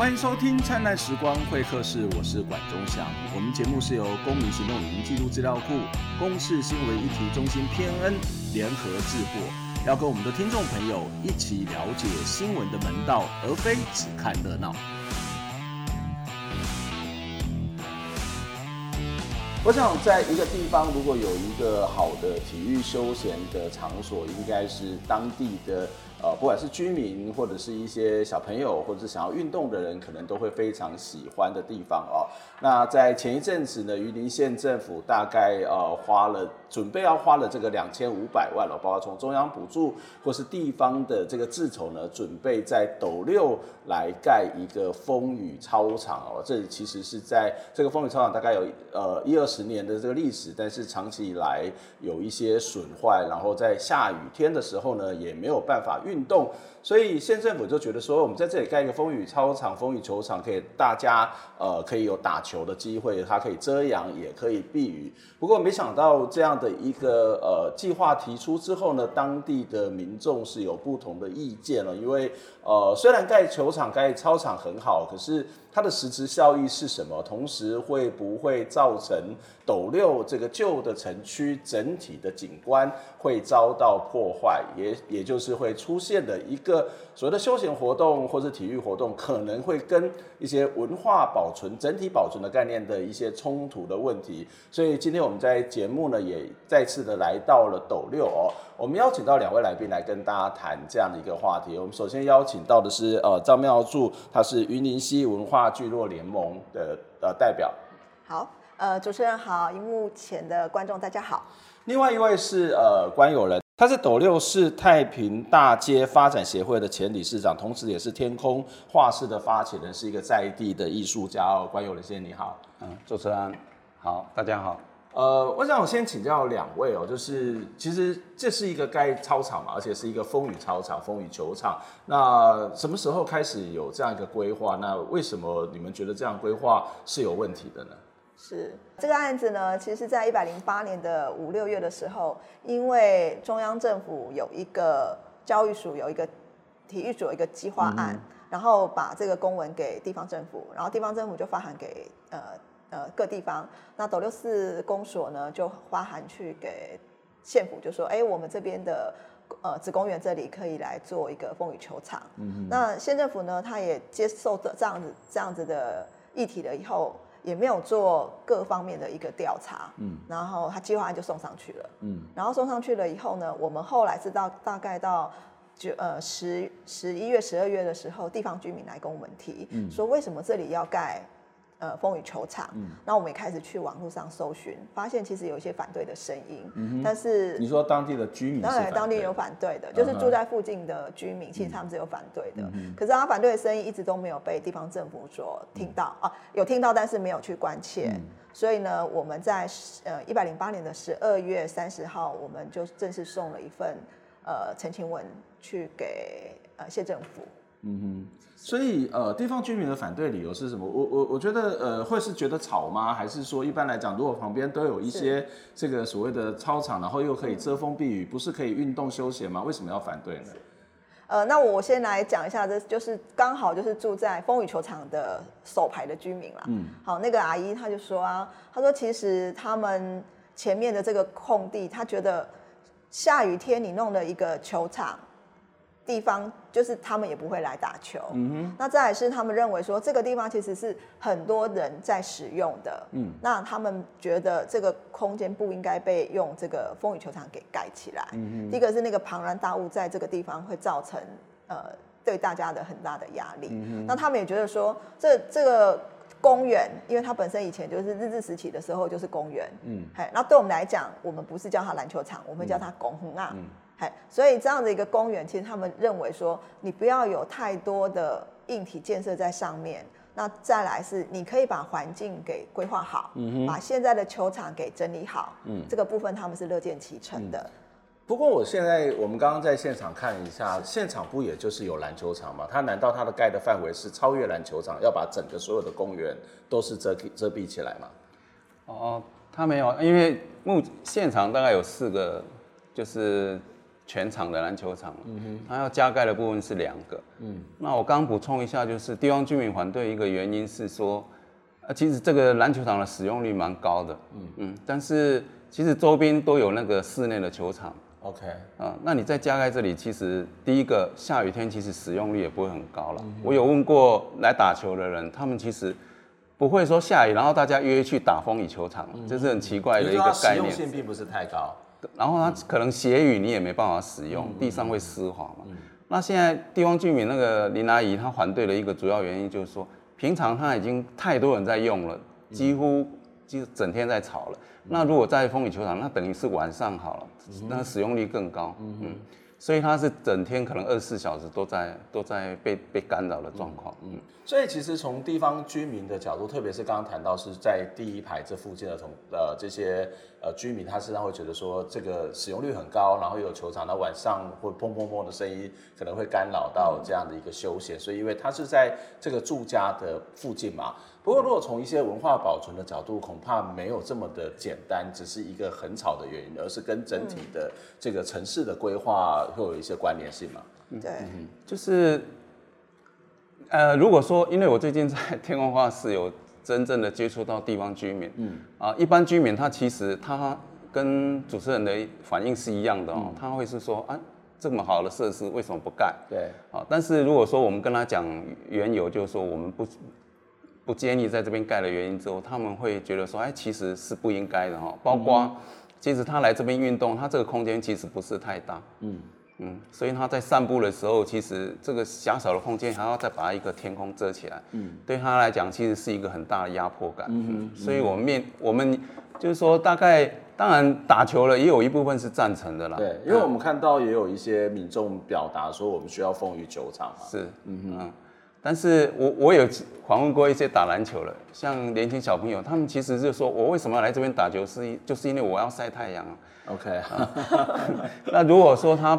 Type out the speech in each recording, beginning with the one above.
欢迎收听《灿烂时光会客室》，我是管中祥。我们节目是由公民行动影音记录资料库、公视新闻议题中心偏恩联合制作，要跟我们的听众朋友一起了解新闻的门道，而非只看热闹。我想，在一个地方，如果有一个好的体育休闲的场所，应该是当地的。呃，不管是居民或者是一些小朋友，或者是想要运动的人，可能都会非常喜欢的地方哦。那在前一阵子呢，榆林县政府大概呃花了，准备要花了这个两千五百万了，包括从中央补助或是地方的这个自筹呢，准备在斗六来盖一个风雨操场哦。这其实是在这个风雨操场大概有呃一二十年的这个历史，但是长期以来有一些损坏，然后在下雨天的时候呢，也没有办法。运动，所以县政府就觉得说，我们在这里盖一个风雨操场、风雨球场，可以大家呃可以有打球的机会，它可以遮阳，也可以避雨。不过没想到这样的一个呃计划提出之后呢，当地的民众是有不同的意见了，因为呃虽然盖球场、盖操场很好，可是。它的实质效益是什么？同时会不会造成斗六这个旧的城区整体的景观会遭到破坏？也也就是会出现的一个所谓的休闲活动或是体育活动，可能会跟一些文化保存、整体保存的概念的一些冲突的问题。所以今天我们在节目呢，也再次的来到了斗六哦。我们邀请到两位来宾来跟大家谈这样的一个话题。我们首先邀请到的是呃张妙柱，他是云林溪文化。聚落联盟的呃代表，好，呃，主持人好，荧幕前的观众大家好。另外一位是呃关友人，他是斗六市太平大街发展协会的前理事长，同时也是天空画室的发起人，是一个在地的艺术家哦。关友人先生你好，嗯，主持人好，大家好。呃，我想我先请教两位哦，就是其实这是一个盖操场嘛，而且是一个风雨操场、风雨球场。那什么时候开始有这样一个规划？那为什么你们觉得这样规划是有问题的呢？是这个案子呢，其实在一百零八年的五六月的时候，因为中央政府有一个教育署有一个体育署有一个计划案，嗯、然后把这个公文给地方政府，然后地方政府就发函给呃。呃，各地方，那斗六市公所呢，就发函去给县府，就说，哎，我们这边的呃子公园这里可以来做一个风雨球场。嗯哼。那县政府呢，他也接受这这样子这样子的议题了以后，也没有做各方面的一个调查。嗯。然后他计划案就送上去了。嗯。然后送上去了以后呢，我们后来是到大概到九呃十十一月、十二月的时候，地方居民来跟我们提，嗯、说为什么这里要盖？呃，风雨球场，嗯，那我们也开始去网络上搜寻，发现其实有一些反对的声音，嗯，但是你说当地的居民，当然当地有反对的，就是住在附近的居民，其实他们是有反对的，嗯、可是他反对的声音一直都没有被地方政府所听到、嗯、啊，有听到，但是没有去关切，嗯、所以呢，我们在呃一百零八年的十二月三十号，我们就正式送了一份呃陈情文去给呃县政府。嗯哼，所以呃，地方居民的反对理由是什么？我我我觉得呃，会是觉得吵吗？还是说一般来讲，如果旁边都有一些这个所谓的操场，然后又可以遮风避雨，不是可以运动休闲吗？为什么要反对呢？呃，那我先来讲一下，这就是刚好就是住在风雨球场的首排的居民啦。嗯，好，那个阿姨她就说啊，她说其实他们前面的这个空地，她觉得下雨天你弄了一个球场。地方就是他们也不会来打球，嗯哼，那再来是他们认为说这个地方其实是很多人在使用的，嗯，那他们觉得这个空间不应该被用这个风雨球场给盖起来，嗯哼，第一个是那个庞然大物在这个地方会造成呃对大家的很大的压力，嗯哼，那他们也觉得说这这个公园，因为它本身以前就是日治时期的时候就是公园，嗯，嘿，那对我们来讲，我们不是叫它篮球场，我们叫它公园啊。嗯所以这样的一个公园，其实他们认为说，你不要有太多的硬体建设在上面。那再来是，你可以把环境给规划好，嗯哼，把现在的球场给整理好，嗯，这个部分他们是乐见其成的。嗯。不过我现在我们刚刚在现场看一下，现场不也就是有篮球场吗？它难道它的盖的范围是超越篮球场，要把整个所有的公园都是遮遮蔽起来吗？哦，它没有，因为目现场大概有四个，就是。全场的篮球场，嗯哼，它要加盖的部分是两个，嗯，那我刚补充一下，就是地方居民反对一个原因是说，呃，其实这个篮球场的使用率蛮高的，嗯。嗯，但是其实周边都有那个室内的球场。OK，啊，那你再加盖这里，其实第一个下雨天其实使用率也不会很高了。嗯、我有问过来打球的人，他们其实不会说下雨，然后大家约去打风雨球场，这、嗯、是很奇怪的一个概念。使用性并不是太高，然后它可能斜雨你也没办法使用，嗯、地上会湿滑嘛。嗯、那现在地方居民那个林阿姨她反对的一个主要原因就是说，平常她已经太多人在用了，几乎就整天在吵了。那如果在风雨球场，那等于是晚上好了，那使用率更高。嗯，嗯，所以它是整天可能二十四小时都在都在被被干扰的状况。嗯，所以其实从地方居民的角度，特别是刚刚谈到是在第一排这附近的同呃这些呃居民，他实际上会觉得说这个使用率很高，然后有球场，那晚上会砰砰砰的声音可能会干扰到这样的一个休闲。所以因为它是在这个住家的附近嘛。不过，如果从一些文化保存的角度，恐怕没有这么的简单，只是一个很吵的原因，而是跟整体的这个城市的规划会有一些关联性嘛？对，就是，呃，如果说，因为我最近在天空画室有真正的接触到地方居民，嗯，啊，一般居民他其实他跟主持人的反应是一样的哦，嗯、他会是说啊，这么好的设施为什么不盖？对，啊，但是如果说我们跟他讲缘由，就是说我们不。不建议在这边盖的原因之后，他们会觉得说，哎，其实是不应该的哈。包括，其实他来这边运动，他这个空间其实不是太大，嗯嗯，所以他在散步的时候，其实这个狭小的空间还要再把一个天空遮起来，嗯，对他来讲，其实是一个很大的压迫感。嗯，所以我们面我们就是说，大概当然打球了，也有一部分是赞成的啦。对，因为我们看到也有一些民众表达说，我们需要风雨球场嘛。是，嗯嗯。但是我我有访问过一些打篮球的，像年轻小朋友，他们其实就说，我为什么要来这边打球，是就是因为我要晒太阳。OK，那如果说他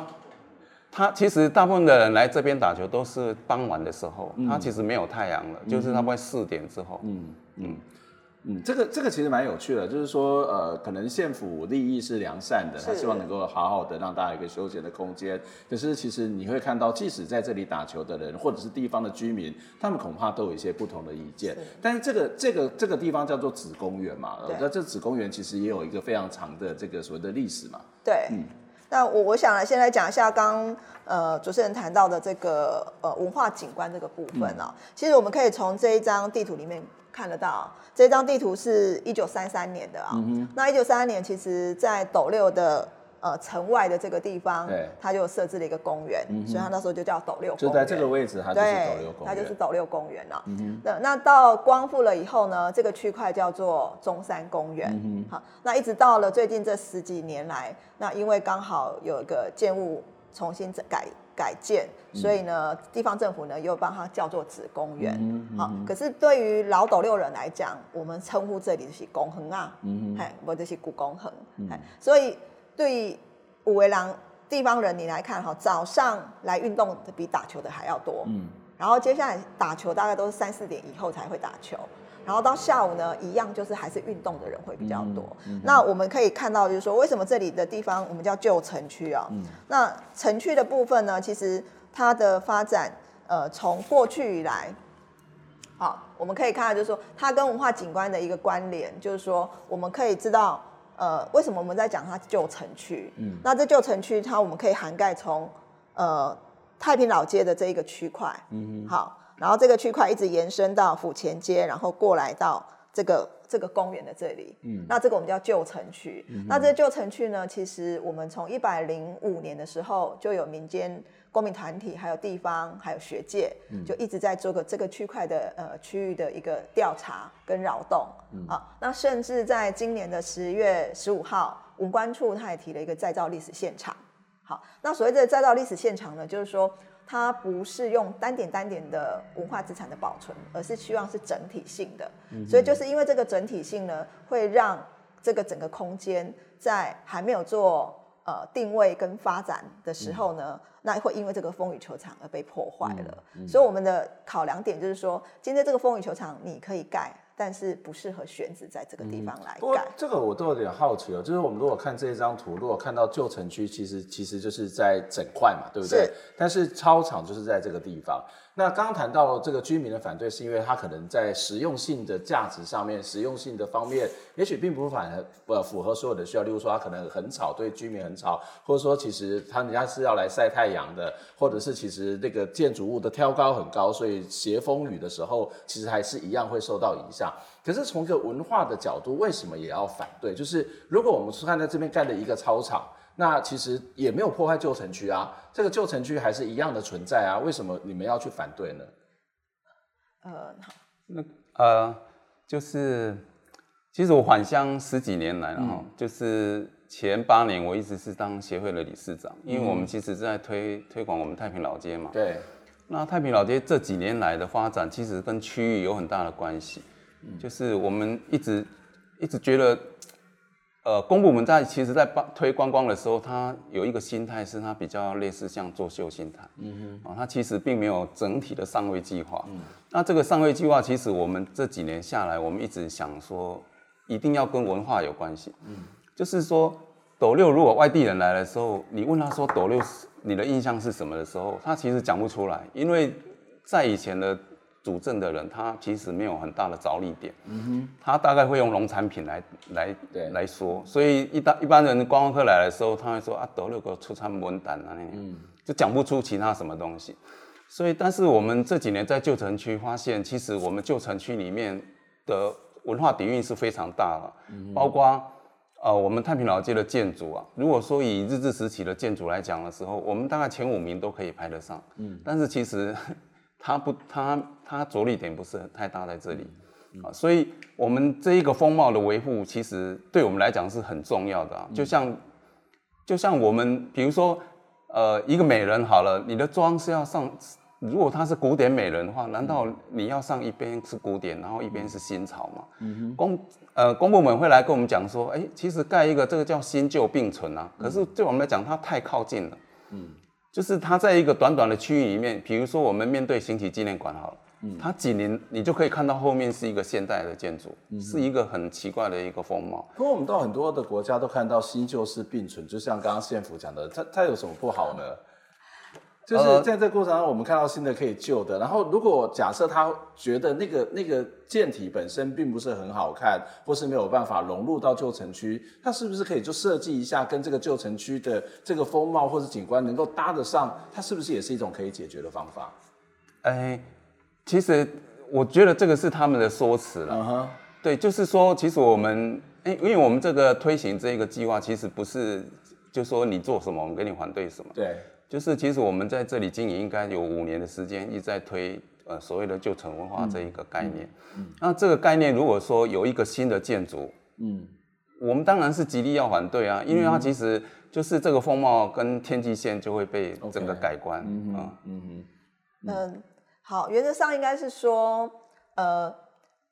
他其实大部分的人来这边打球都是傍晚的时候，他其实没有太阳了，嗯、就是差不多四点之后。嗯嗯。嗯嗯，这个这个其实蛮有趣的，就是说，呃，可能县府利益是良善的，他希望能够好好的让大家一个休闲的空间。可是其实你会看到，即使在这里打球的人，或者是地方的居民，他们恐怕都有一些不同的意见。是但是这个这个这个地方叫做子公园嘛，那对这子公园其实也有一个非常长的这个所谓的历史嘛。对，嗯，那我我想来先来讲一下刚呃主持人谈到的这个呃文化景观这个部分啊，嗯、其实我们可以从这一张地图里面。看得到这张地图是一九三三年的啊，嗯、那一九三三年其实，在斗六的呃城外的这个地方，对，它就设置了一个公园，嗯、所以他那时候就叫斗六公园。就在这个位置，它就是斗六公园。它就是斗六公园了。那那到光复了以后呢，这个区块叫做中山公园。嗯好，那一直到了最近这十几年来，那因为刚好有一个建物重新改。改建，所以呢，地方政府呢又帮它叫做子公园。嗯嗯、好，可是对于老斗六人来讲，我们称呼这里是公园啊，嗯嗯，我就是古公园。嗯、所以对于五维郎地方人你来看哈，早上来运动的比打球的还要多。嗯，然后接下来打球大概都是三四点以后才会打球。然后到下午呢，一样就是还是运动的人会比较多。嗯嗯、那我们可以看到，就是说为什么这里的地方我们叫旧城区啊？嗯、那城区的部分呢，其实它的发展，呃，从过去以来，好，我们可以看到，就是说它跟文化景观的一个关联，就是说我们可以知道，呃，为什么我们在讲它旧城区？嗯，那这旧城区它我们可以涵盖从呃太平老街的这一个区块，嗯哼，好。然后这个区块一直延伸到府前街，然后过来到这个这个公园的这里。嗯，那这个我们叫旧城区。嗯、那这个旧城区呢，其实我们从一百零五年的时候就有民间公民团体，还有地方，还有学界，嗯、就一直在做个这个区块的呃区域的一个调查跟扰动。嗯，啊，那甚至在今年的十月十五号，文官处他也提了一个再造历史现场。好，那所谓的再造历史现场呢，就是说。它不是用单点单点的文化资产的保存，而是希望是整体性的。嗯、所以就是因为这个整体性呢，会让这个整个空间在还没有做呃定位跟发展的时候呢，嗯、那会因为这个风雨球场而被破坏了。所以我们的考量点就是说，今天这个风雨球场你可以盖，但是不适合选址在这个地方来盖。不过这个我都有点好奇哦，就是我们如果看这一张图，如果看到旧城区，其实其实就是在整块嘛，对不对？是。但是操场就是在这个地方。那刚刚谈到这个居民的反对，是因为他可能在实用性的价值上面、实用性的方面，也许并不反呃符合所有的需要。例如说，他可能很吵，对居民很吵，或者说其实他人家是要来晒太阳的，或者是其实那个建筑物的挑高很高，所以斜风雨的时候，其实还是一样会受到影响。可是从一个文化的角度，为什么也要反对？就是如果我们是看在这边盖了一个操场。那其实也没有破坏旧城区啊，这个旧城区还是一样的存在啊，为什么你们要去反对呢？呃，那呃，就是其实我返乡十几年来了哈，嗯、就是前八年我一直是当协会的理事长，因为我们其实是在推推广我们太平老街嘛。对。那太平老街这几年来的发展，其实跟区域有很大的关系，嗯、就是我们一直一直觉得。呃，公部门在其实，在推观光的时候，它有一个心态是它比较类似像作秀心态，嗯哼，啊，它其实并没有整体的上位计划。嗯，那这个上位计划，其实我们这几年下来，我们一直想说，一定要跟文化有关系。嗯，就是说，斗六如果外地人来的时候，你问他说斗六是你的印象是什么的时候，他其实讲不出来，因为在以前的。主政的人，他其实没有很大的着力点，嗯哼，他大概会用农产品来来对来说，所以一般一般人观光客来的时候，他会说啊，得了个出餐文胆啊，嗯，就讲不出其他什么东西。所以，但是我们这几年在旧城区发现，其实我们旧城区里面的文化底蕴是非常大的，嗯，包括呃我们太平老街的建筑啊，如果说以日治时期的建筑来讲的时候，我们大概前五名都可以排得上，嗯，但是其实。它不，它它着力点不是太大在这里，啊，所以我们这一个风貌的维护，其实对我们来讲是很重要的啊。就像，就像我们，比如说，呃，一个美人好了，你的妆是要上，如果她是古典美人的话，难道你要上一边是古典，然后一边是新潮吗？嗯哼。公呃公部门会来跟我们讲说，哎，其实盖一个这个叫新旧并存啊，可是对我们来讲，它太靠近了。嗯。就是它在一个短短的区域里面，比如说我们面对行体纪念馆好了，嗯，它紧邻你就可以看到后面是一个现代的建筑，嗯、是一个很奇怪的一个风貌。不过我们到很多的国家都看到新旧是并存，就像刚刚县府讲的，它它有什么不好呢？就是在这个过程中，我们看到新的可以旧的。然后，如果假设他觉得那个那个建体本身并不是很好看，或是没有办法融入到旧城区，他是不是可以就设计一下跟这个旧城区的这个风貌或者景观能够搭得上？它是不是也是一种可以解决的方法？哎，其实我觉得这个是他们的说辞了。对，就是说，其实我们，哎，因为我们这个推行这个计划，其实不是就说你做什么，我们给你反对什么。对。就是其实我们在这里经营应该有五年的时间，一直在推呃所谓的旧城文化这一个概念。嗯，嗯，那这个概念如果说有一个新的建筑，嗯，我们当然是极力要反对啊，因为它其实就是这个风貌跟天际线就会被整个改观。嗯嗯嗯嗯，好，原则上应该是说，呃，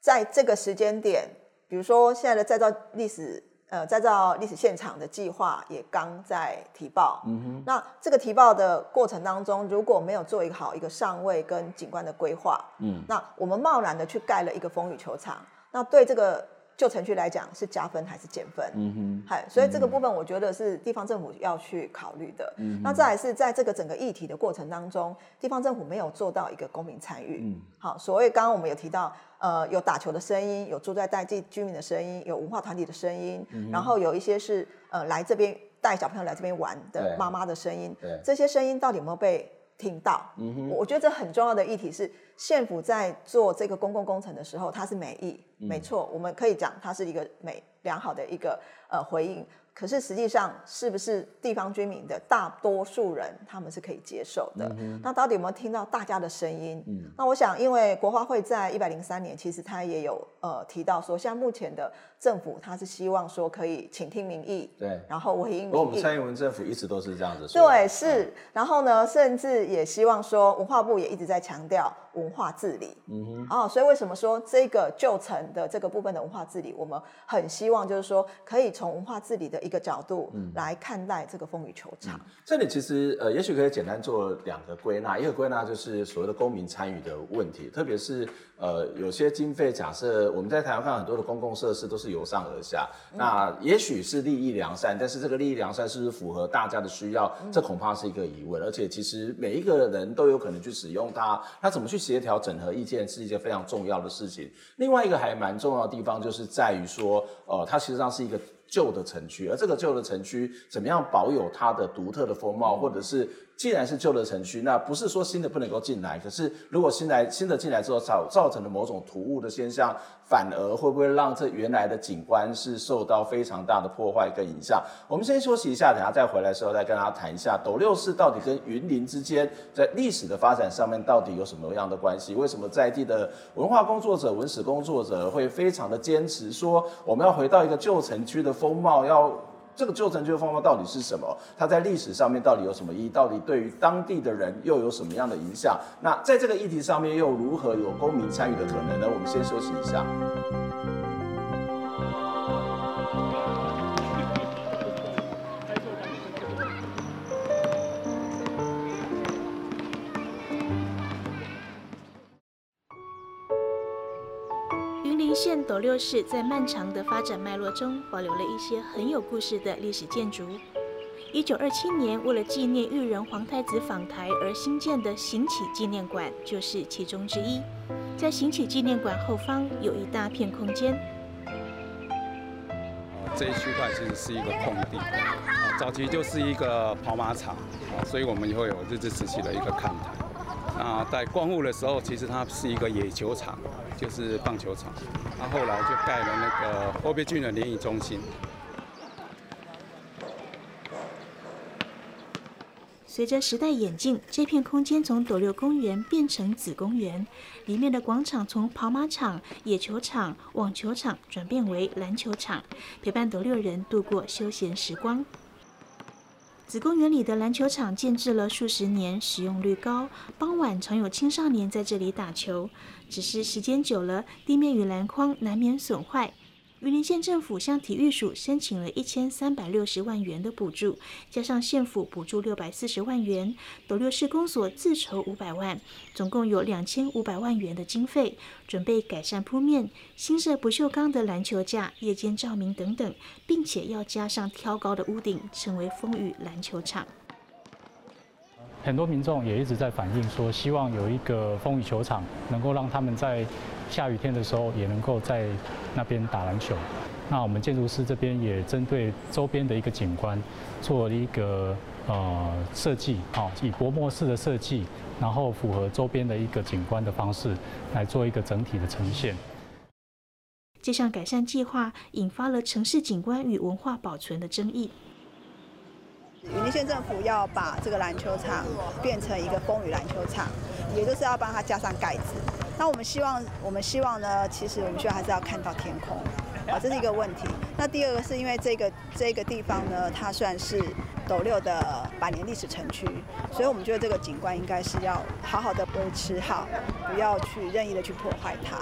在这个时间点，比如说现在的再造历史。呃，再造历史现场的计划也刚在提报。嗯哼。那这个提报的过程当中，如果没有做一个好一个上位跟景观的规划，嗯，那我们贸然的去盖了一个风雨球场，那对这个旧城区来讲是加分还是减分？嗯哼。嗨，所以这个部分我觉得是地方政府要去考虑的。嗯。那再来是在这个整个议题的过程当中，地方政府没有做到一个公民参与。嗯。好，所谓刚刚我们有提到。呃，有打球的声音，有住在在地居民的声音，有文化团体的声音，嗯、然后有一些是呃来这边带小朋友来这边玩的妈妈的声音，这些声音到底有没有被听到？嗯、哼我觉得这很重要的议题是，县府在做这个公共工程的时候，它是美意，嗯、没错，我们可以讲它是一个美良好的一个呃回应。可是实际上，是不是地方居民的大多数人他们是可以接受的？嗯、那到底有没有听到大家的声音？嗯、那我想，因为国花会在一百零三年，其实他也有呃提到说，像目前的政府，他是希望说可以倾听民意，对，然后回应民意。我们蔡英文政府一直都是这样子说。对，是。然后呢，甚至也希望说，文化部也一直在强调文化治理。嗯哼，哦，所以为什么说这个旧城的这个部分的文化治理，我们很希望就是说可以从文化治理的一个角度来看待这个风雨球场。嗯、这里其实呃，也许可以简单做两个归纳，一个归纳就是所谓的公民参与的问题，特别是呃有些经费，假设我们在台湾看很多的公共设施都是由上而下，嗯、那也许是利益良善，但是这个利益良善是不是符合大家的需要，嗯、这恐怕是一个疑问。而且其实每一个人都有可能去使用它，他怎么去协调整合意见是一件非常重要的事情。另外一个还蛮重要的地方就是在于说，呃，它实际上是一个。旧的城区，而这个旧的城区怎么样保有它的独特的风貌，或者是？既然是旧的城区，那不是说新的不能够进来。可是如果新来新的进来之后造造成了某种突兀的现象，反而会不会让这原来的景观是受到非常大的破坏跟影响？我们先休息一下，等下再回来的时候再跟大家谈一下斗六市到底跟云林之间在历史的发展上面到底有什么样的关系？为什么在地的文化工作者、文史工作者会非常的坚持说我们要回到一个旧城区的风貌要？这个旧城区的风貌到底是什么？它在历史上面到底有什么意义？到底对于当地的人又有什么样的影响？那在这个议题上面又如何有公民参与的可能呢？我们先休息一下。斗六市在漫长的发展脉络中，保留了一些很有故事的历史建筑。一九二七年，为了纪念裕仁皇太子访台而新建的行启纪念馆就是其中之一。在行启纪念馆后方有一大片空间。这一区块其实是一个空地，早期就是一个跑马场，所以我们也会有日治时期的一个看台。那在光复的时候，其实它是一个野球场，就是棒球场。他后来就盖了那个欧别郡的联谊中心。随着时代演进，这片空间从斗六公园变成子公园，里面的广场从跑马场、野球场、网球场转变为篮球场，陪伴斗六人度过休闲时光。子公园里的篮球场建制了数十年，使用率高，傍晚常有青少年在这里打球。只是时间久了，地面与篮筐难免损坏。云林县政府向体育署申请了一千三百六十万元的补助，加上县府补助六百四十万元，斗六市公所自筹五百万，总共有两千五百万元的经费，准备改善铺面、新设不锈钢的篮球架、夜间照明等等，并且要加上挑高的屋顶，成为风雨篮球场。很多民众也一直在反映说，希望有一个风雨球场，能够让他们在下雨天的时候也能够在那边打篮球。那我们建筑师这边也针对周边的一个景观，做了一个呃设计，好，以薄膜式的设计，然后符合周边的一个景观的方式，来做一个整体的呈现。这项改善计划引发了城市景观与文化保存的争议。云林县政府要把这个篮球场变成一个风雨篮球场，也就是要帮它加上盖子。那我们希望，我们希望呢，其实我们需要还是要看到天空，啊，这是一个问题。那第二个是因为这个这个地方呢，它算是斗六的百年历史城区，所以我们觉得这个景观应该是要好好的维持好，不要去任意的去破坏它。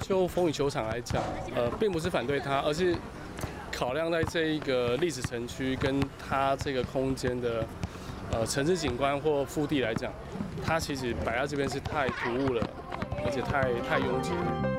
就风雨球场来讲，呃，并不是反对它，而是。考量在这一个历史城区跟它这个空间的呃城市景观或腹地来讲，它其实摆在这边是太突兀了，而且太太拥挤了。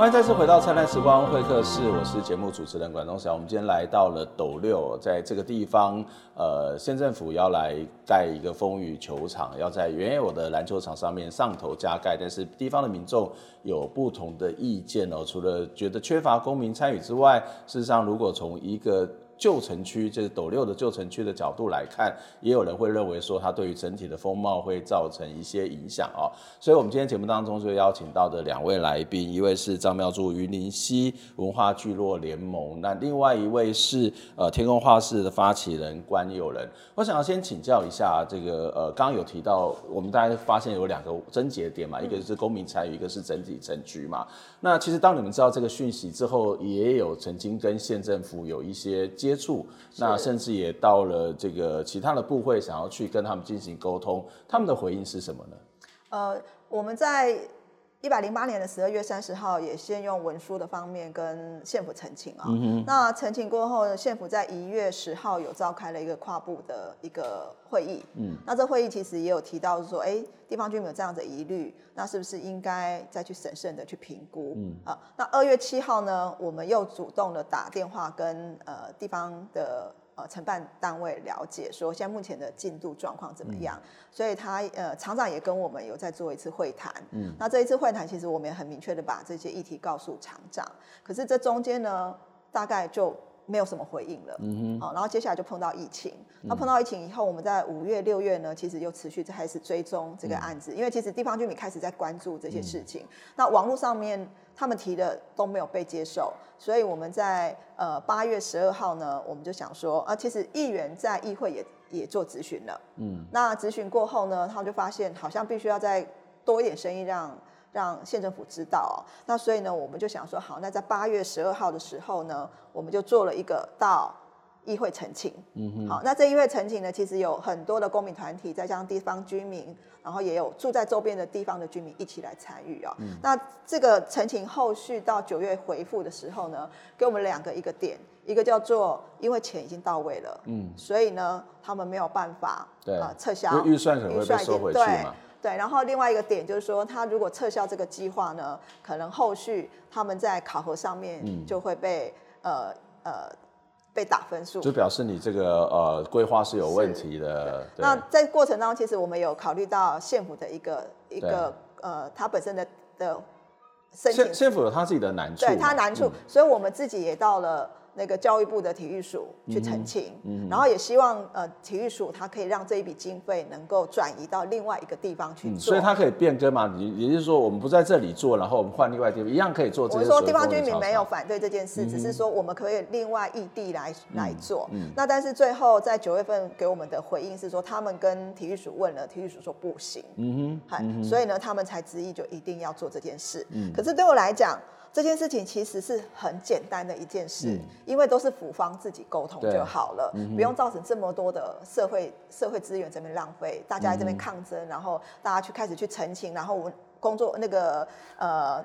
欢迎再次回到灿烂时光会客室，我是节目主持人管东祥。我们今天来到了斗六，在这个地方，呃，县政府要来盖一个风雨球场，要在原有的篮球场上面上头加盖，但是地方的民众有不同的意见哦。除了觉得缺乏公民参与之外，事实上，如果从一个旧城区，就是斗六的旧城区的角度来看，也有人会认为说它对于整体的风貌会造成一些影响哦。所以，我们今天节目当中就邀请到的两位来宾，一位是张妙珠云林溪文化聚落联盟，那另外一位是呃天空画室的发起人关友仁。我想要先请教一下这个呃，刚刚有提到，我们大家发现有两个症结点嘛，一个是公民参与，一个是整体城区嘛。那其实当你们知道这个讯息之后，也有曾经跟县政府有一些接接触，那甚至也到了这个其他的部会，想要去跟他们进行沟通，他们的回应是什么呢？呃，我们在。一百零八年的十二月三十号，也先用文书的方面跟县府澄清啊。嗯、那澄清过后，县府在一月十号有召开了一个跨部的一个会议。嗯，那这会议其实也有提到说，哎，地方居民有这样的疑虑，那是不是应该再去审慎的去评估？嗯啊，那二月七号呢，我们又主动的打电话跟呃地方的。呃，承办单位了解说，现在目前的进度状况怎么样？嗯、所以他呃，厂长也跟我们有在做一次会谈。嗯，那这一次会谈，其实我们也很明确的把这些议题告诉厂长。可是这中间呢，大概就没有什么回应了。嗯哼。好，然后接下来就碰到疫情。那碰到疫情以后，我们在五月、六月呢，其实又持续开始追踪这个案子，嗯、因为其实地方居民开始在关注这些事情。嗯、那网络上面。他们提的都没有被接受，所以我们在呃八月十二号呢，我们就想说啊，其实议员在议会也也做咨询了，嗯，那咨询过后呢，他们就发现好像必须要再多一点声音让让县政府知道哦，那所以呢，我们就想说好，那在八月十二号的时候呢，我们就做了一个到。议会澄清，嗯哼，好，那这议会澄清呢，其实有很多的公民团体，再加上地方居民，然后也有住在周边的地方的居民一起来参与哦。嗯、那这个澄清后续到九月回复的时候呢，给我们两个一个点，一个叫做因为钱已经到位了，嗯，所以呢，他们没有办法对啊、呃、撤销预算可能会被收回去嘛，对，然后另外一个点就是说，他如果撤销这个计划呢，可能后续他们在考核上面就会被、嗯、呃呃。被打分数，就表示你这个呃规划是有问题的。那在过程当中，其实我们有考虑到县府的一个一个呃，它本身的的申请，县府有他自己的难处，对他难处，嗯、所以我们自己也到了。那个教育部的体育署去澄清，嗯嗯、然后也希望呃体育署它可以让这一笔经费能够转移到另外一个地方去做，嗯、所以它可以变更嘛？也也就是说，我们不在这里做，然后我们换另外地方，一样可以做这。我们说地方居民没有反对这件事，嗯、只是说我们可以另外异地来、嗯、来做。嗯、那但是最后在九月份给我们的回应是说，他们跟体育署问了，体育署说不行。嗯哼，嗯哼所以呢，他们才执意就一定要做这件事。嗯，可是对我来讲。这件事情其实是很简单的一件事，嗯、因为都是府方自己沟通就好了，嗯、不用造成这么多的社会社会资源这边浪费，大家在这边抗争，嗯、然后大家去开始去澄清，然后我工作那个呃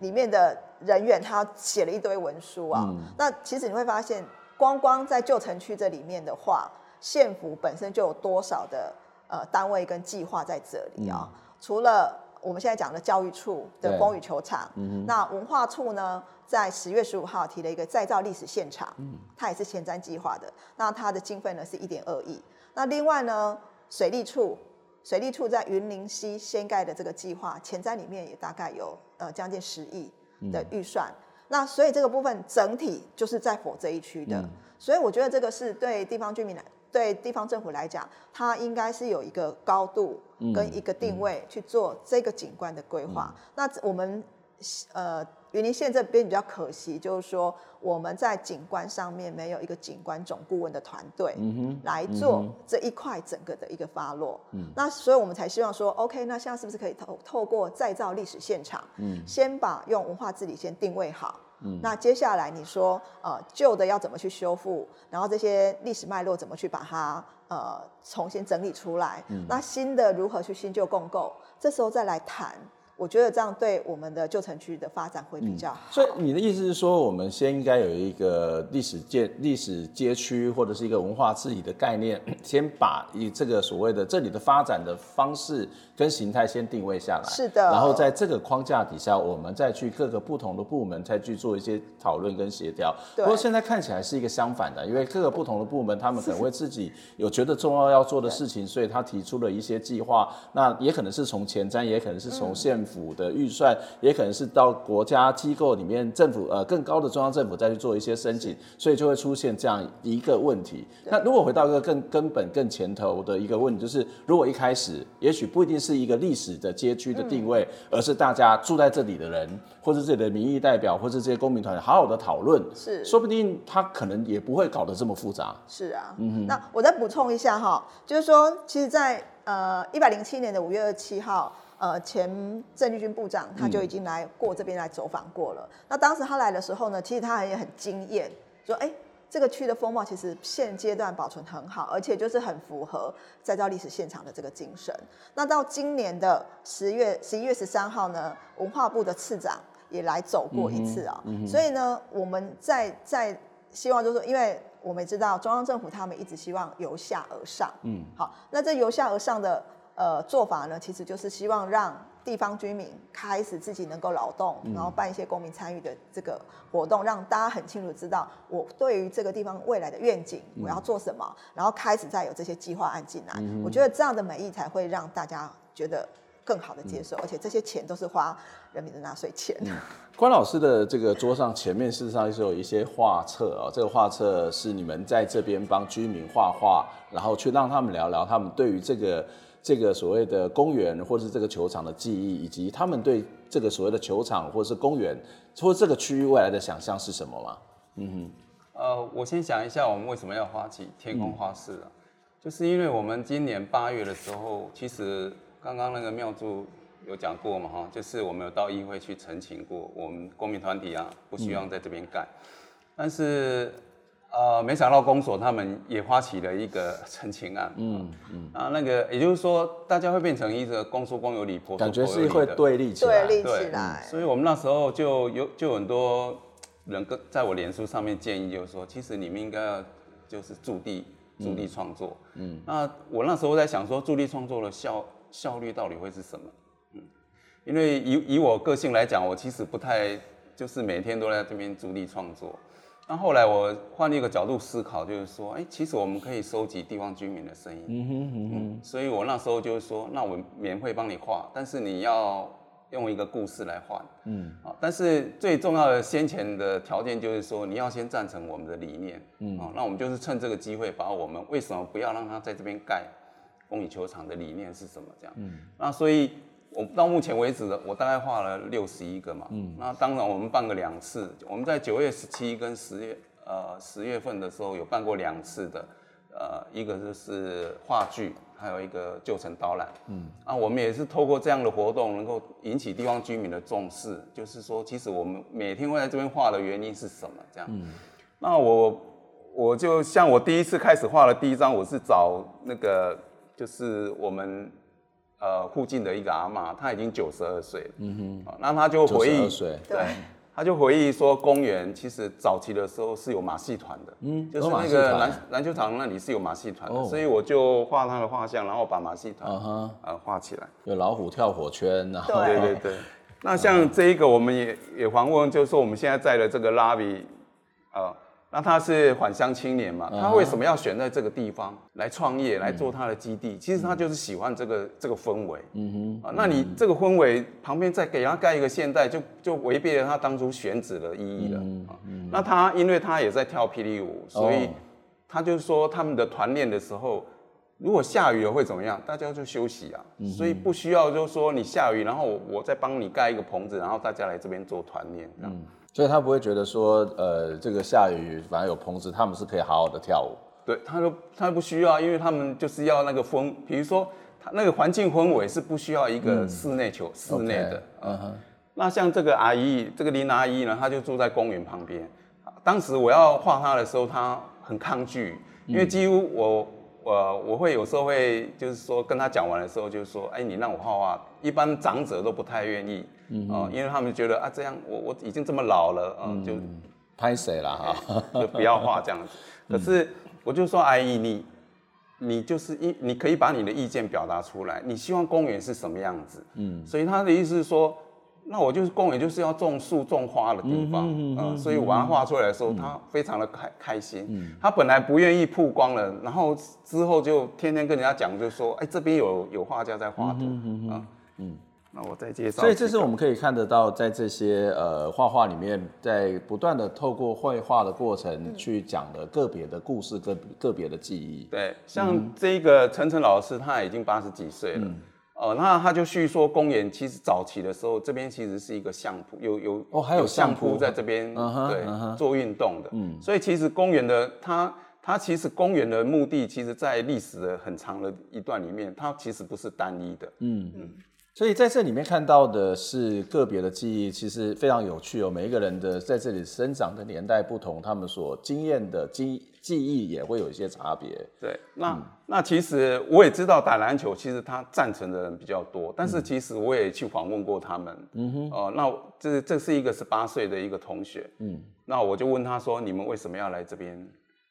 里面的人员他写了一堆文书啊，嗯、那其实你会发现，光光在旧城区这里面的话，县府本身就有多少的呃单位跟计划在这里啊，嗯、除了。我们现在讲的教育处的风雨球场，嗯、那文化处呢，在十月十五号提了一个再造历史现场，嗯、它也是前瞻计划的。那它的经费呢是一点二亿。那另外呢，水利处，水利处在云林溪掀盖的这个计划前瞻里面也大概有呃将近十亿的预算。嗯、那所以这个部分整体就是在否这一区的。嗯、所以我觉得这个是对地方居民来。对地方政府来讲，它应该是有一个高度跟一个定位去做这个景观的规划。那我们呃云林县这边比较可惜，就是说我们在景观上面没有一个景观总顾问的团队来做这一块整个的一个发落。那所以我们才希望说，OK，那现在是不是可以透透过再造历史现场，嗯、先把用文化治理先定位好。嗯，那接下来你说，呃，旧的要怎么去修复，然后这些历史脉络怎么去把它呃重新整理出来？嗯，那新的如何去新旧共构？这时候再来谈。我觉得这样对我们的旧城区的发展会比较好。嗯。所以你的意思是说，我们先应该有一个历史街、历史街区或者是一个文化治理的概念，先把以这个所谓的这里的发展的方式跟形态先定位下来。是的。然后在这个框架底下，我们再去各个不同的部门再去做一些讨论跟协调。对。不过现在看起来是一个相反的，因为各个不同的部门他们可能会自己有觉得重要要做的事情，所以他提出了一些计划。那也可能是从前瞻，也可能是从县。府的预算也可能是到国家机构里面，政府呃更高的中央政府再去做一些申请，所以就会出现这样一个问题。那如果回到一个更根本、更前头的一个问题，就是如果一开始也许不一定是一个历史的街区的定位，而是大家住在这里的人，或是这里的民意代表，或是这些公民团体好好的讨论，是说不定他可能也不会搞得这么复杂。是啊，嗯哼。那我再补充一下哈，就是说，其实在，在呃一百零七年的五月二十七号。呃，前郑丽君部长他就已经来过这边来走访过了。嗯、那当时他来的时候呢，其实他也很惊艳，说：“哎、欸，这个区的风貌其实现阶段保存很好，而且就是很符合再造历史现场的这个精神。那到今年的十月十一月十三号呢，文化部的次长也来走过一次啊、嗯嗯，所以呢，我们在在希望就是说，因为我们也知道中央政府他们一直希望由下而上，嗯，好，那这由下而上的呃做法呢，其实就是希望让。地方居民开始自己能够劳动，然后办一些公民参与的这个活动，让大家很清楚知道我对于这个地方未来的愿景，我要做什么，然后开始再有这些计划案进来。我觉得这样的美意才会让大家觉得更好的接受，而且这些钱都是花人民的纳税钱。关老师的这个桌上前面事实上是有一些画册啊，这个画册是你们在这边帮居民画画，然后去让他们聊聊他们对于这个。这个所谓的公园，或是这个球场的记忆，以及他们对这个所谓的球场，或是公园，或这个区域未来的想象是什么吗？嗯哼，呃，我先讲一下我们为什么要发起天空画室啊、嗯，就是因为我们今年八月的时候，其实刚刚那个妙珠有讲过嘛，哈，就是我们有到议会去陈情过，我们公民团体啊不希望在这边盖、嗯，但是。呃，没想到公所他们也发起了一个陈情案，嗯嗯，啊，那个也就是说，大家会变成一个公说公有理，婆说婆有理，感觉是会对立起来，对立起来。所以我们那时候就有就很多人跟在我脸书上面建议，就是说，其实你们应该要就是驻地驻地创作，嗯，那我那时候在想说，驻地创作的效效率到底会是什么？嗯，因为以以我个性来讲，我其实不太就是每天都在这边驻地创作。那后来我换一个角度思考，就是说，哎，其实我们可以收集地方居民的声音。嗯哼嗯哼。所以我那时候就是说，那我免费帮你画，但是你要用一个故事来换。嗯。啊，但是最重要的先前的条件就是说，你要先赞成我们的理念。嗯。啊，那我们就是趁这个机会，把我们为什么不要让他在这边盖公益球场的理念是什么这样。嗯。那所以。我到目前为止，我大概画了六十一个嘛。嗯。那当然，我们办了两次。我们在九月十七跟十月呃十月份的时候有办过两次的，呃，一个就是话剧，还有一个旧城导览。嗯。啊，我们也是透过这样的活动，能够引起地方居民的重视。就是说，其实我们每天会在这边画的原因是什么？这样。嗯。那我我就像我第一次开始画的第一张，我是找那个就是我们。呃，附近的一个阿妈，她已经九十二岁了。嗯哼，那她就回忆，对，她就回忆说，公园其实早期的时候是有马戏团的。嗯，就是那个篮篮球场那里是有马戏团的，所以我就画她的画像，然后把马戏团呃画起来。有老虎跳火圈啊。对对对。那像这一个，我们也也访问，就是说我们现在在的这个 lobby，呃。那他是返乡青年嘛？他为什么要选在这个地方来创业，来做他的基地？其实他就是喜欢这个这个氛围。嗯哼。啊，那你这个氛围旁边再给他盖一个现代，就就违背了他当初选址的意义了。嗯嗯。那他因为他也在跳霹雳舞，所以他就是说他们的团练的时候，如果下雨了会怎么样？大家就休息啊。所以不需要就是说你下雨，然后我我再帮你盖一个棚子，然后大家来这边做团练。嗯。所以他不会觉得说，呃，这个下雨反而有棚子，他们是可以好好的跳舞。对，他说他不需要，因为他们就是要那个风，比如说他那个环境氛围是不需要一个室内球、嗯、室内的。嗯哼。那像这个阿姨，这个林阿姨呢，她就住在公园旁边。当时我要画她的时候，她很抗拒，因为几乎我。我我会有时候会就是说跟他讲完的时候，就是说，哎，你让我画画，一般长者都不太愿意，嗯，嗯，因为他们觉得啊，这样我我已经这么老了，嗯，就拍谁了哈，就不要画这样子。可是我就说，阿姨，你你就是一，你可以把你的意见表达出来，你希望公园是什么样子？嗯，所以他的意思是说。那我就是公园，就是要种树种花的地方，嗯，所以我把它画出来的时候，嗯，他非常的开开心，嗯。他本来不愿意曝光了，然后之后就天天跟人家讲，就说，哎，这边有有画家在画图，嗯嗯，那我再介绍。所以这是我们可以看得到，在这些呃画画里面，在不断的透过绘画的过程去讲的个别的故事，个个别的记忆。对，像这个陈晨老师，他已经八十几岁了。嗯哦，那他就叙说公园其实早期的时候，这边其实是一个相扑，有有哦，还有相扑在这边，uh 对，uh. 做运动的。嗯，所以其实公园的它它其实公园的目的，其实在历史的很长的一段里面，它其实不是单一的。嗯嗯，所以在这里面看到的是个别的记忆，其实非常有趣哦。每一个人的在这里生长的年代不同，他们所经验的记记忆也会有一些差别。对，那、嗯、那其实我也知道打篮球，其实他赞成的人比较多，但是其实我也去访问过他们。嗯哼，哦、呃，那这这是一个十八岁的一个同学。嗯，那我就问他说：“你们为什么要来这边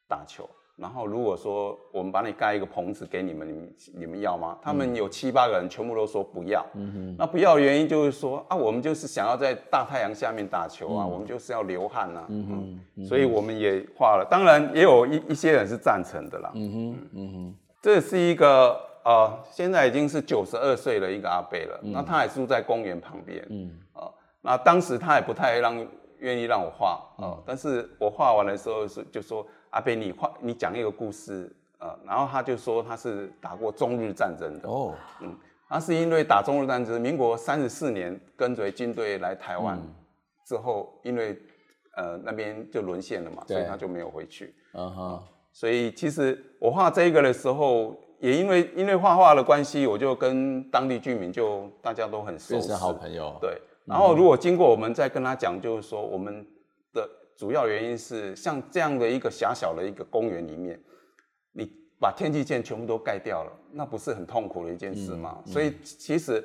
打球？”然后如果说我们把你盖一个棚子给你们，你们你们要吗？他们有七八个人，全部都说不要。嗯哼。那不要的原因就是说啊，我们就是想要在大太阳下面打球啊，嗯、我们就是要流汗啊。嗯哼。嗯，所以我们也画了，当然也有一一些人是赞成的啦。嗯哼。嗯哼。这是一个呃，现在已经是九十二岁的一个阿伯了。嗯、那他还住在公园旁边。嗯。呃，那当时他也不太让愿意让我画啊、呃，但是我画完的时候是就说。阿伯，你画你讲一个故事，呃，然后他就说他是打过中日战争的。哦，嗯，他是因为打中日战争，民国三十四年跟随军队来台湾、嗯、之后，因为呃那边就沦陷了嘛，所以他就没有回去，嗯哼、呃，所以其实我画这一个的时候，也因为因为画画的关系，我就跟当地居民就大家都很熟，变成好朋友，对，然后如果经过我们再跟他讲，就是说我们的。主要原因是像这样的一个狭小的一个公园里面，你把天际线全部都盖掉了，那不是很痛苦的一件事吗？嗯嗯、所以其实，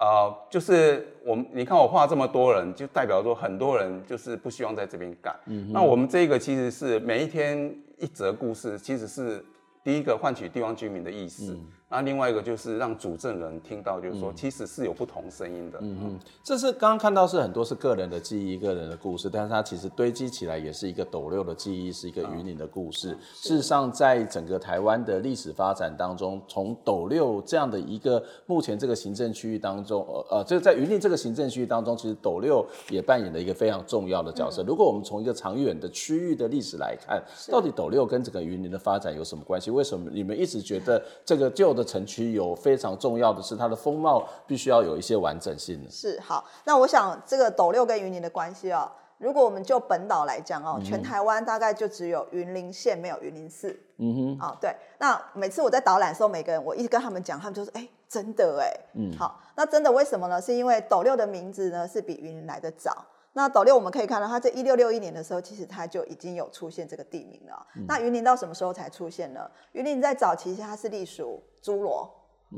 呃，就是我们你看我画这么多人，就代表说很多人就是不希望在这边干。嗯、那我们这个其实是每一天一则故事，其实是第一个换取地方居民的意识。嗯那另外一个就是让主证人听到，就是说其实是有不同声音的。嗯嗯，这是刚刚看到是很多是个人的记忆、个人的故事，但是它其实堆积起来也是一个斗六的记忆，是一个云林的故事。嗯、事实上，在整个台湾的历史发展当中，从斗六这样的一个目前这个行政区域当中，呃呃，就在云林这个行政区域当中，其实斗六也扮演了一个非常重要的角色。嗯、如果我们从一个长远的区域的历史来看，到底斗六跟整个云林的发展有什么关系？为什么你们一直觉得这个旧的城区有非常重要的是，它的风貌必须要有一些完整性的。是好，那我想这个斗六跟云林的关系哦，如果我们就本岛来讲哦，嗯、全台湾大概就只有云林县没有云林寺。嗯哼，啊对，那每次我在导览的时候，每个人我一直跟他们讲，他们就说，哎、欸，真的哎，嗯，好，那真的为什么呢？是因为斗六的名字呢是比云林来的早。那斗六我们可以看到，它在一六六一年的时候，其实它就已经有出现这个地名了。嗯、那云林到什么时候才出现呢？云林在早期它是隶属诸罗，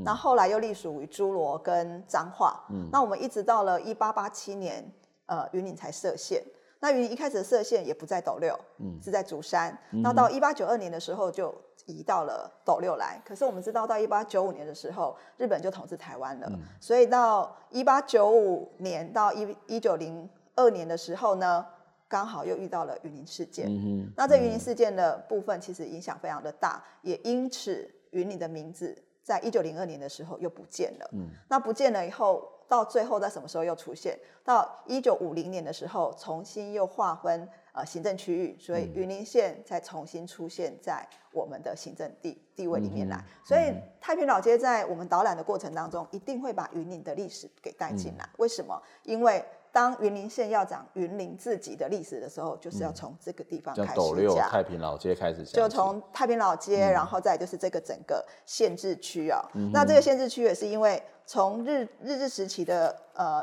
那、嗯、后来又隶属于诸罗跟彰化。嗯、那我们一直到了一八八七年，呃，云林才设县。那云林一开始的设县也不在斗六，嗯、是在竹山。嗯、那到一八九二年的时候就移到了斗六来。可是我们知道，到一八九五年的时候，日本就统治台湾了。嗯、所以到一八九五年到一一九零。二年的时候呢，刚好又遇到了云林事件。嗯、哼那这云林事件的部分其实影响非常的大，也因此云林的名字在一九零二年的时候又不见了。嗯、那不见了以后，到最后在什么时候又出现？到一九五零年的时候，重新又划分呃行政区域，所以云林县才重新出现在我们的行政地地位里面来。嗯、所以太平老街在我们导览的过程当中，一定会把云林的历史给带进来。嗯、为什么？因为当云林县要讲云林自己的历史的时候，就是要从这个地方开始讲。斗六太平老街开始讲，就从太平老街，嗯、然后再就是这个整个县治区啊。嗯、那这个县治区也是因为从日日治时期的呃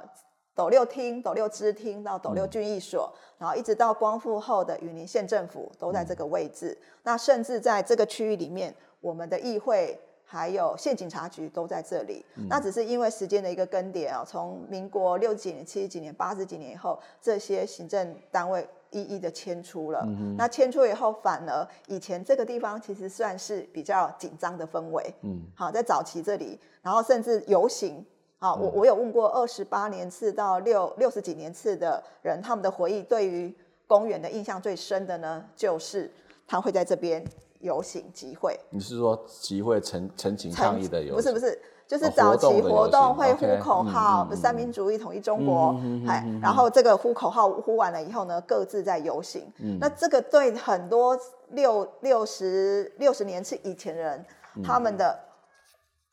斗六厅、斗六支厅到斗六郡役所，嗯、然后一直到光复后的云林县政府都在这个位置。嗯、那甚至在这个区域里面，我们的议会。还有县警察局都在这里，嗯、那只是因为时间的一个更迭啊，从民国六十几年、七十几年、八十几年以后，这些行政单位一一的迁出了。嗯、那迁出以后，反而以前这个地方其实算是比较紧张的氛围。嗯，好，在早期这里，然后甚至游行，好，我我有问过二十八年次到六六十几年次的人，他们的回忆对于公园的印象最深的呢，就是他会在这边。游行集会，你是说集会陈陈情抗议的游行？不是不是，就是早期活动会呼口号，三民主义统一中国，哎，然后这个呼口号呼完了以后呢，各自在游行。那这个对很多六六十六十年是以前人，他们的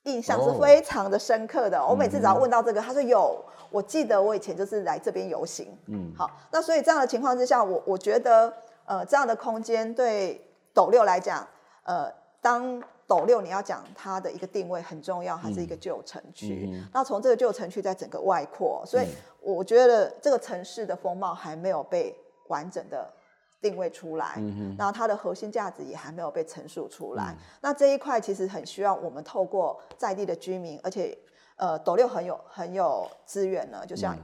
印象是非常的深刻的。我每次只要问到这个，他说有，我记得我以前就是来这边游行。嗯，好，那所以这样的情况之下，我我觉得呃这样的空间对。斗六来讲，呃，当斗六你要讲它的一个定位很重要，它是一个旧城区。嗯、那从这个旧城区在整个外扩，所以我觉得这个城市的风貌还没有被完整的定位出来，嗯、然后它的核心价值也还没有被陈述出来。嗯、那这一块其实很需要我们透过在地的居民，而且呃斗六很有很有资源呢，就像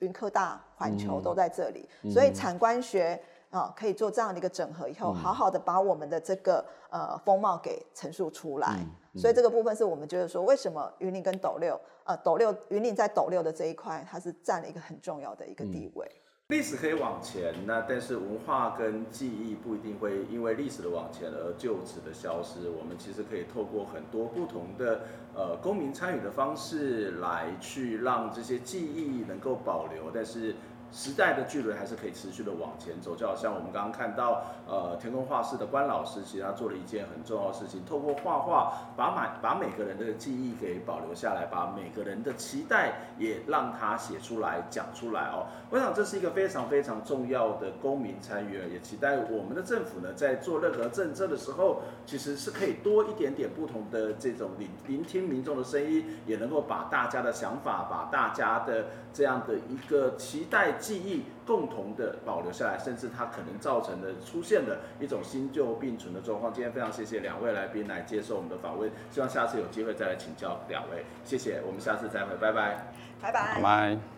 云科大、环球都在这里，嗯、所以产官学。啊，可以做这样的一个整合以后，好好的把我们的这个呃风貌给陈述出来。嗯嗯、所以这个部分是我们觉得说，为什么云林跟斗六，呃，斗六云林在斗六的这一块，它是占了一个很重要的一个地位。历史可以往前，那但是文化跟记忆不一定会因为历史的往前而就此的消失。我们其实可以透过很多不同的呃公民参与的方式来去让这些记忆能够保留，但是。时代的巨轮还是可以持续的往前走，就好像我们刚刚看到，呃，天空画室的关老师，其实他做了一件很重要的事情，透过画画把每把每个人的记忆给保留下来，把每个人的期待也让他写出来讲出来哦。我想这是一个非常非常重要的公民参与，也期待我们的政府呢，在做任何政策的时候，其实是可以多一点点不同的这种聆聆听民众的声音，也能够把大家的想法，把大家的这样的一个期待。记忆共同的保留下来，甚至它可能造成的出现的一种新旧并存的状况。今天非常谢谢两位来宾来接受我们的访问，希望下次有机会再来请教两位。谢谢，我们下次再会，拜拜，拜拜，拜拜。